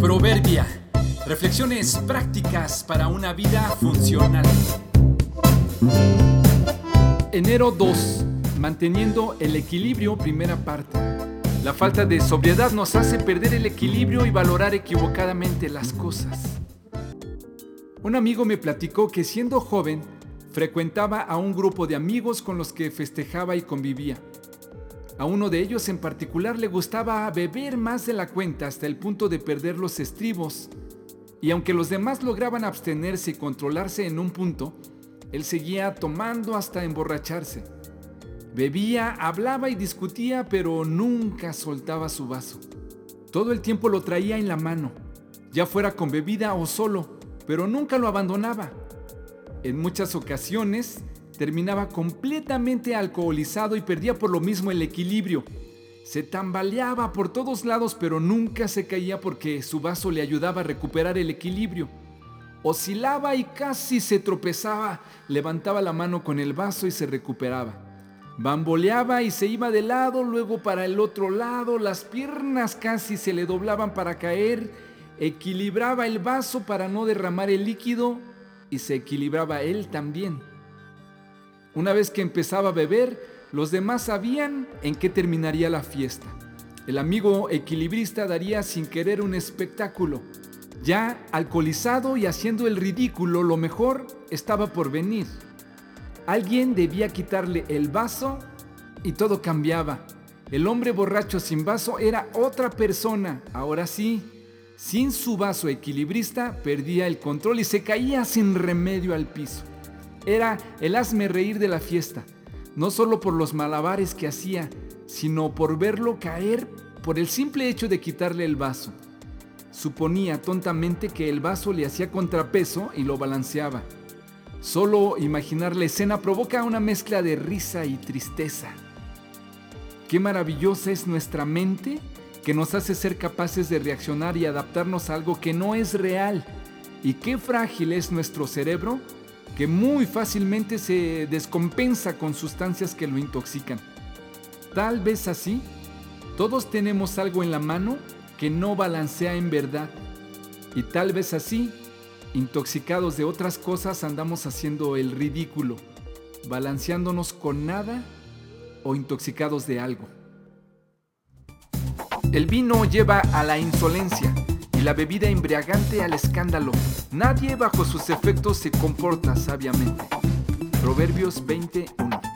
Proverbia. Reflexiones prácticas para una vida funcional. Enero 2. Manteniendo el equilibrio, primera parte. La falta de sobriedad nos hace perder el equilibrio y valorar equivocadamente las cosas. Un amigo me platicó que siendo joven frecuentaba a un grupo de amigos con los que festejaba y convivía. A uno de ellos en particular le gustaba beber más de la cuenta hasta el punto de perder los estribos, y aunque los demás lograban abstenerse y controlarse en un punto, él seguía tomando hasta emborracharse. Bebía, hablaba y discutía, pero nunca soltaba su vaso. Todo el tiempo lo traía en la mano, ya fuera con bebida o solo, pero nunca lo abandonaba. En muchas ocasiones terminaba completamente alcoholizado y perdía por lo mismo el equilibrio. Se tambaleaba por todos lados pero nunca se caía porque su vaso le ayudaba a recuperar el equilibrio. Oscilaba y casi se tropezaba, levantaba la mano con el vaso y se recuperaba. Bamboleaba y se iba de lado, luego para el otro lado, las piernas casi se le doblaban para caer, equilibraba el vaso para no derramar el líquido y se equilibraba él también. Una vez que empezaba a beber, los demás sabían en qué terminaría la fiesta. El amigo equilibrista daría sin querer un espectáculo. Ya alcoholizado y haciendo el ridículo, lo mejor estaba por venir. Alguien debía quitarle el vaso y todo cambiaba. El hombre borracho sin vaso era otra persona. Ahora sí, sin su vaso equilibrista perdía el control y se caía sin remedio al piso. Era el hazme reír de la fiesta, no solo por los malabares que hacía, sino por verlo caer por el simple hecho de quitarle el vaso. Suponía tontamente que el vaso le hacía contrapeso y lo balanceaba. Solo imaginar la escena provoca una mezcla de risa y tristeza. Qué maravillosa es nuestra mente que nos hace ser capaces de reaccionar y adaptarnos a algo que no es real. Y qué frágil es nuestro cerebro que muy fácilmente se descompensa con sustancias que lo intoxican. Tal vez así, todos tenemos algo en la mano que no balancea en verdad. Y tal vez así, intoxicados de otras cosas, andamos haciendo el ridículo, balanceándonos con nada o intoxicados de algo. El vino lleva a la insolencia y la bebida embriagante al escándalo. Nadie bajo sus efectos se comporta sabiamente. Proverbios 21.